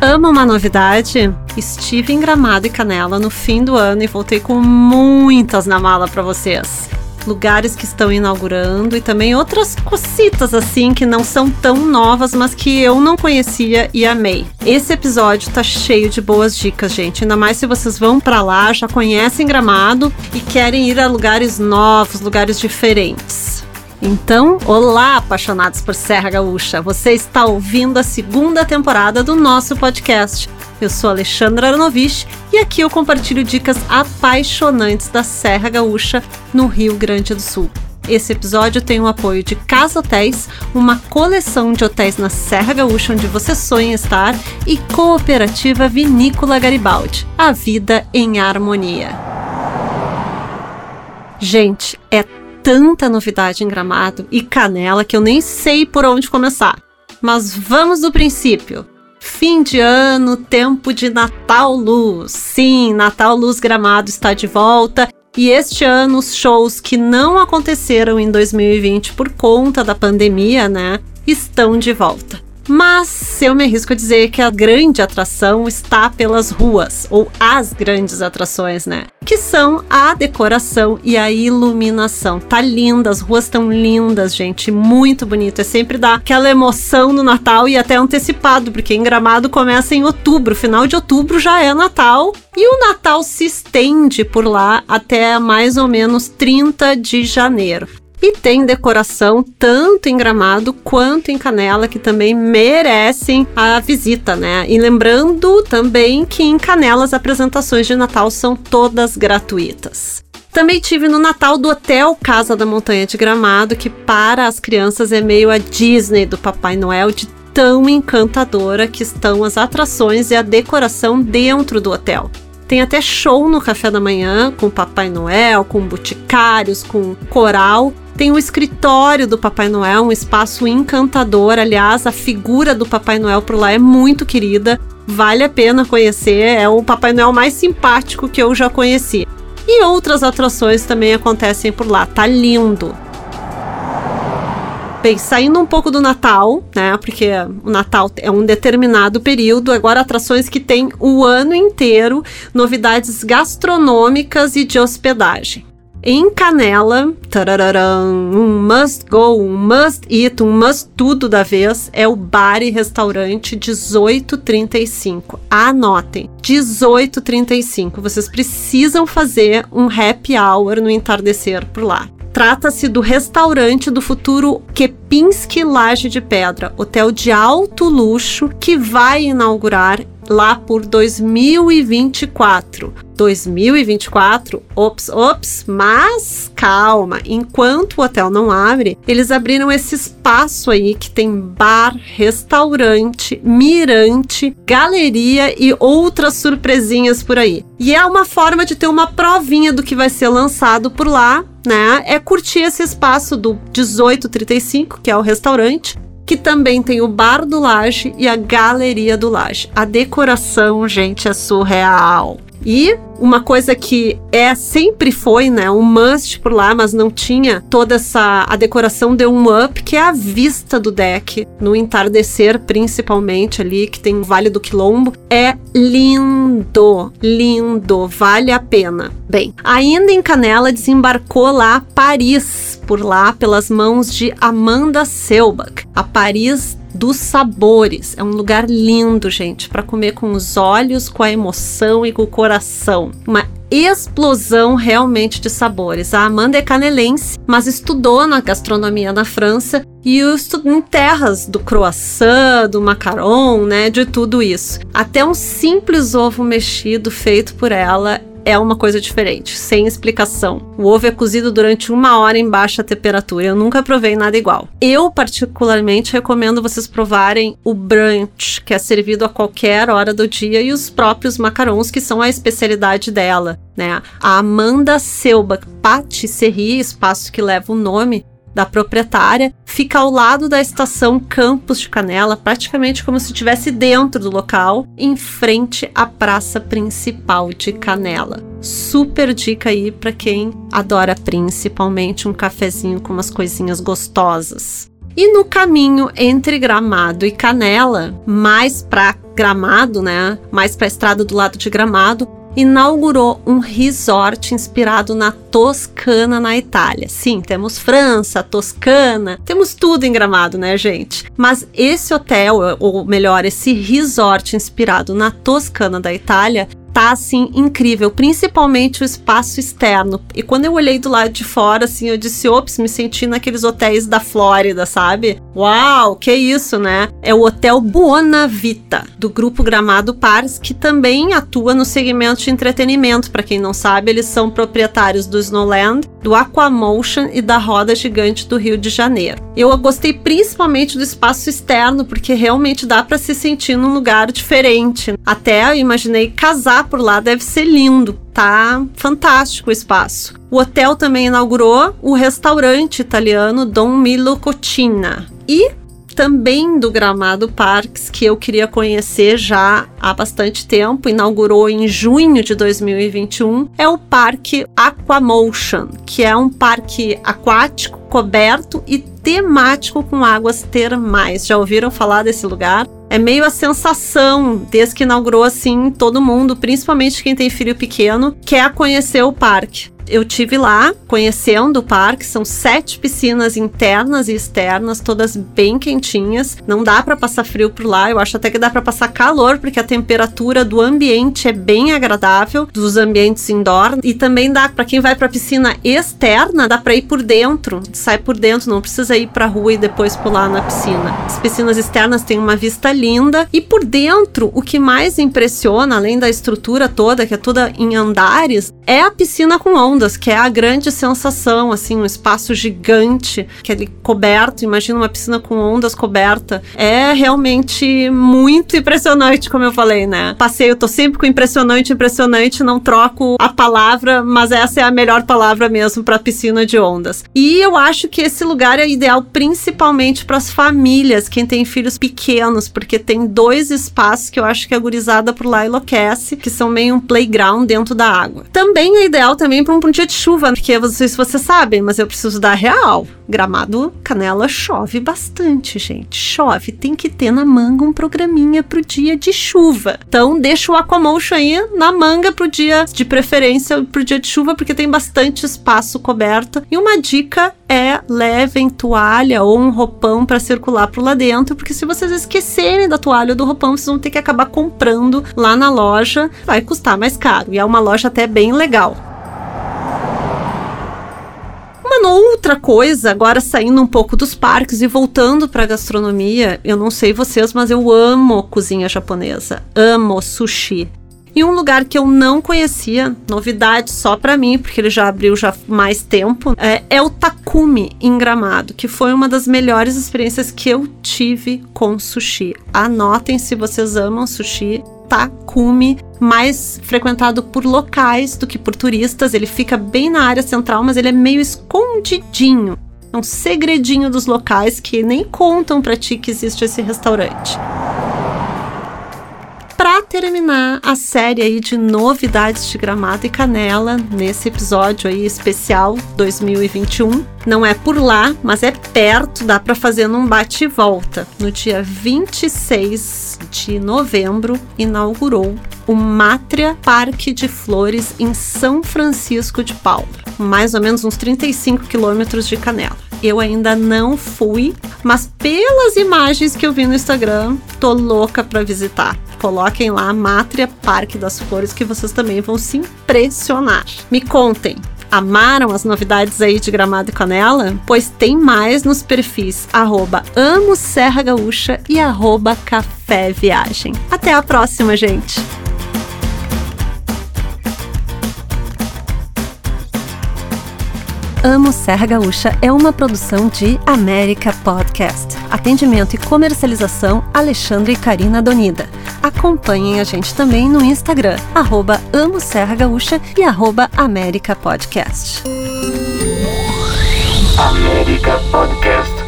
ama uma novidade? Estive em Gramado e Canela no fim do ano e voltei com muitas na mala para vocês. Lugares que estão inaugurando e também outras cositas assim que não são tão novas, mas que eu não conhecia e amei. Esse episódio tá cheio de boas dicas, gente. Ainda mais se vocês vão para lá, já conhecem Gramado e querem ir a lugares novos, lugares diferentes. Então, olá, apaixonados por Serra Gaúcha! Você está ouvindo a segunda temporada do nosso podcast. Eu sou Alexandra Aranovich e aqui eu compartilho dicas apaixonantes da Serra Gaúcha, no Rio Grande do Sul. Esse episódio tem o apoio de Casa Hotéis, uma coleção de hotéis na Serra Gaúcha onde você sonha estar, e Cooperativa Vinícola Garibaldi, a vida em harmonia. Gente, é tanta novidade em Gramado e Canela que eu nem sei por onde começar. Mas vamos do princípio. Fim de ano, tempo de Natal Luz. Sim, Natal Luz Gramado está de volta e este ano os shows que não aconteceram em 2020 por conta da pandemia, né, estão de volta. Mas eu me arrisco a dizer que a grande atração está pelas ruas, ou as grandes atrações, né? Que são a decoração e a iluminação. Tá linda, as ruas estão lindas, gente, muito bonito. É sempre dá aquela emoção no Natal e até antecipado, porque em Gramado começa em outubro, final de outubro já é Natal. E o Natal se estende por lá até mais ou menos 30 de janeiro. E tem decoração tanto em Gramado quanto em Canela que também merecem a visita, né? E lembrando também que em Canela as apresentações de Natal são todas gratuitas. Também tive no Natal do Hotel Casa da Montanha de Gramado, que para as crianças é meio a Disney do Papai Noel de tão encantadora que estão as atrações e a decoração dentro do hotel. Tem até show no café da manhã com Papai Noel, com boticários, com coral tem o escritório do Papai Noel, um espaço encantador. Aliás, a figura do Papai Noel por lá é muito querida. Vale a pena conhecer. É o Papai Noel mais simpático que eu já conheci. E outras atrações também acontecem por lá. Tá lindo. Bem, saindo um pouco do Natal, né? Porque o Natal é um determinado período, agora atrações que tem o ano inteiro, novidades gastronômicas e de hospedagem. Em Canela, um must go, um must eat, um must tudo da vez é o bar e restaurante 1835. Anotem, 1835. Vocês precisam fazer um happy hour no entardecer por lá. Trata-se do restaurante do futuro Kepinski Laje de Pedra, hotel de alto luxo que vai inaugurar lá por 2024. 2024, ops, ops, mas calma, enquanto o hotel não abre, eles abriram esse espaço aí que tem bar, restaurante, mirante, galeria e outras surpresinhas por aí. E é uma forma de ter uma provinha do que vai ser lançado por lá, né? É curtir esse espaço do 1835, que é o restaurante, que também tem o bar do Laje e a galeria do Laje. A decoração, gente, é surreal. E uma coisa que é sempre foi, né, um must por lá, mas não tinha toda essa a decoração deu um up, que é a vista do deck no entardecer, principalmente ali que tem o Vale do Quilombo, é lindo, lindo, vale a pena. Bem, ainda em Canela desembarcou lá Paris por lá pelas mãos de Amanda Selbach, a Paris dos sabores. É um lugar lindo, gente, para comer com os olhos, com a emoção e com o coração. Uma explosão realmente de sabores. A Amanda é canelense, mas estudou na gastronomia na França e em terras do croissant, do macaron, né, de tudo isso. Até um simples ovo mexido feito por ela é uma coisa diferente, sem explicação. O ovo é cozido durante uma hora em baixa temperatura. Eu nunca provei nada igual. Eu, particularmente, recomendo vocês provarem o brunch, que é servido a qualquer hora do dia, e os próprios macarons, que são a especialidade dela. Né? A Amanda Selba Patisserie, espaço que leva o nome, da proprietária, fica ao lado da estação Campos de Canela, praticamente como se estivesse dentro do local, em frente à praça principal de Canela. Super dica aí para quem adora principalmente um cafezinho com umas coisinhas gostosas. E no caminho entre Gramado e Canela, mais para Gramado, né? Mais para a estrada do lado de Gramado, inaugurou um resort inspirado na Toscana, na Itália. Sim, temos França, Toscana, temos tudo em Gramado, né, gente? Mas esse hotel, ou melhor, esse resort inspirado na Toscana da Itália, tá assim incrível, principalmente o espaço externo. E quando eu olhei do lado de fora, assim, eu disse, ops, me senti naqueles hotéis da Flórida, sabe? Uau, que isso, né? É o Hotel Buona Vita, do grupo Gramado Pars, que também atua no segmento de entretenimento. Para quem não sabe, eles são proprietários do Snowland, do Aquamotion e da Roda Gigante do Rio de Janeiro. Eu gostei principalmente do espaço externo, porque realmente dá para se sentir num lugar diferente. Até eu imaginei casar por lá deve ser lindo. Tá fantástico o espaço. O hotel também inaugurou o restaurante italiano Dom Milo Cocina. E também do Gramado Parks, que eu queria conhecer já há bastante tempo, inaugurou em junho de 2021, é o Parque Aquamotion, que é um parque aquático coberto e temático com águas termais. Já ouviram falar desse lugar? É meio a sensação, desde que inaugurou assim, todo mundo, principalmente quem tem filho pequeno, quer conhecer o parque eu tive lá conhecendo o parque. São sete piscinas internas e externas, todas bem quentinhas. Não dá para passar frio por lá. Eu acho até que dá para passar calor, porque a temperatura do ambiente é bem agradável, dos ambientes indoor. E também dá para quem vai para piscina externa, dá para ir por dentro. Sai por dentro, não precisa ir para rua e depois pular na piscina. As piscinas externas têm uma vista linda e por dentro, o que mais impressiona, além da estrutura toda, que é toda em andares, é a piscina com ondas ondas, que é a grande sensação, assim, um espaço gigante, que é coberto, imagina uma piscina com ondas coberta. É realmente muito impressionante, como eu falei, né? Passeio, tô sempre com impressionante, impressionante, não troco a palavra, mas essa é a melhor palavra mesmo para piscina de ondas. E eu acho que esse lugar é ideal principalmente para as famílias, quem tem filhos pequenos, porque tem dois espaços que eu acho que a gurizada por lá enlouquece, que são meio um playground dentro da água. Também é ideal também para um um dia de chuva, porque não sei se vocês sabem, mas eu preciso dar real. Gramado Canela chove bastante, gente. Chove, tem que ter na manga um programinha pro dia de chuva. Então deixa o Aquamotion aí na manga pro dia de preferência pro dia de chuva, porque tem bastante espaço coberto. E uma dica é levem toalha ou um roupão para circular por lá dentro, porque se vocês esquecerem da toalha ou do roupão, vocês vão ter que acabar comprando lá na loja, vai custar mais caro. E é uma loja até bem legal. Outra coisa, agora saindo um pouco dos parques e voltando para gastronomia, eu não sei vocês, mas eu amo cozinha japonesa, amo sushi. E um lugar que eu não conhecia, novidade só para mim, porque ele já abriu já mais tempo, é, é, o Takumi em Gramado, que foi uma das melhores experiências que eu tive com sushi. Anotem se vocês amam sushi. Takumi, mais frequentado por locais do que por turistas. Ele fica bem na área central, mas ele é meio escondidinho. É um segredinho dos locais que nem contam para ti que existe esse restaurante terminar a série aí de novidades de Gramado e Canela nesse episódio aí especial 2021. Não é por lá, mas é perto, dá para fazer num bate e volta. No dia 26 de novembro inaugurou o Mátria Parque de Flores em São Francisco de Paula, mais ou menos uns 35 quilômetros de Canela. Eu ainda não fui, mas pelas imagens que eu vi no Instagram, tô louca para visitar coloquem lá Mátria Parque das Flores que vocês também vão se impressionar. Me contem, amaram as novidades aí de Gramado e Canela? Pois tem mais nos perfis arroba Amo Serra Gaúcha e arroba Café Viagem. Até a próxima, gente! Amo Serra Gaúcha é uma produção de América Podcast. Atendimento e comercialização Alexandre e Karina Donida. Acompanhem a gente também no Instagram, arroba Amo Serra Gaúcha e arroba América Podcast. América Podcast.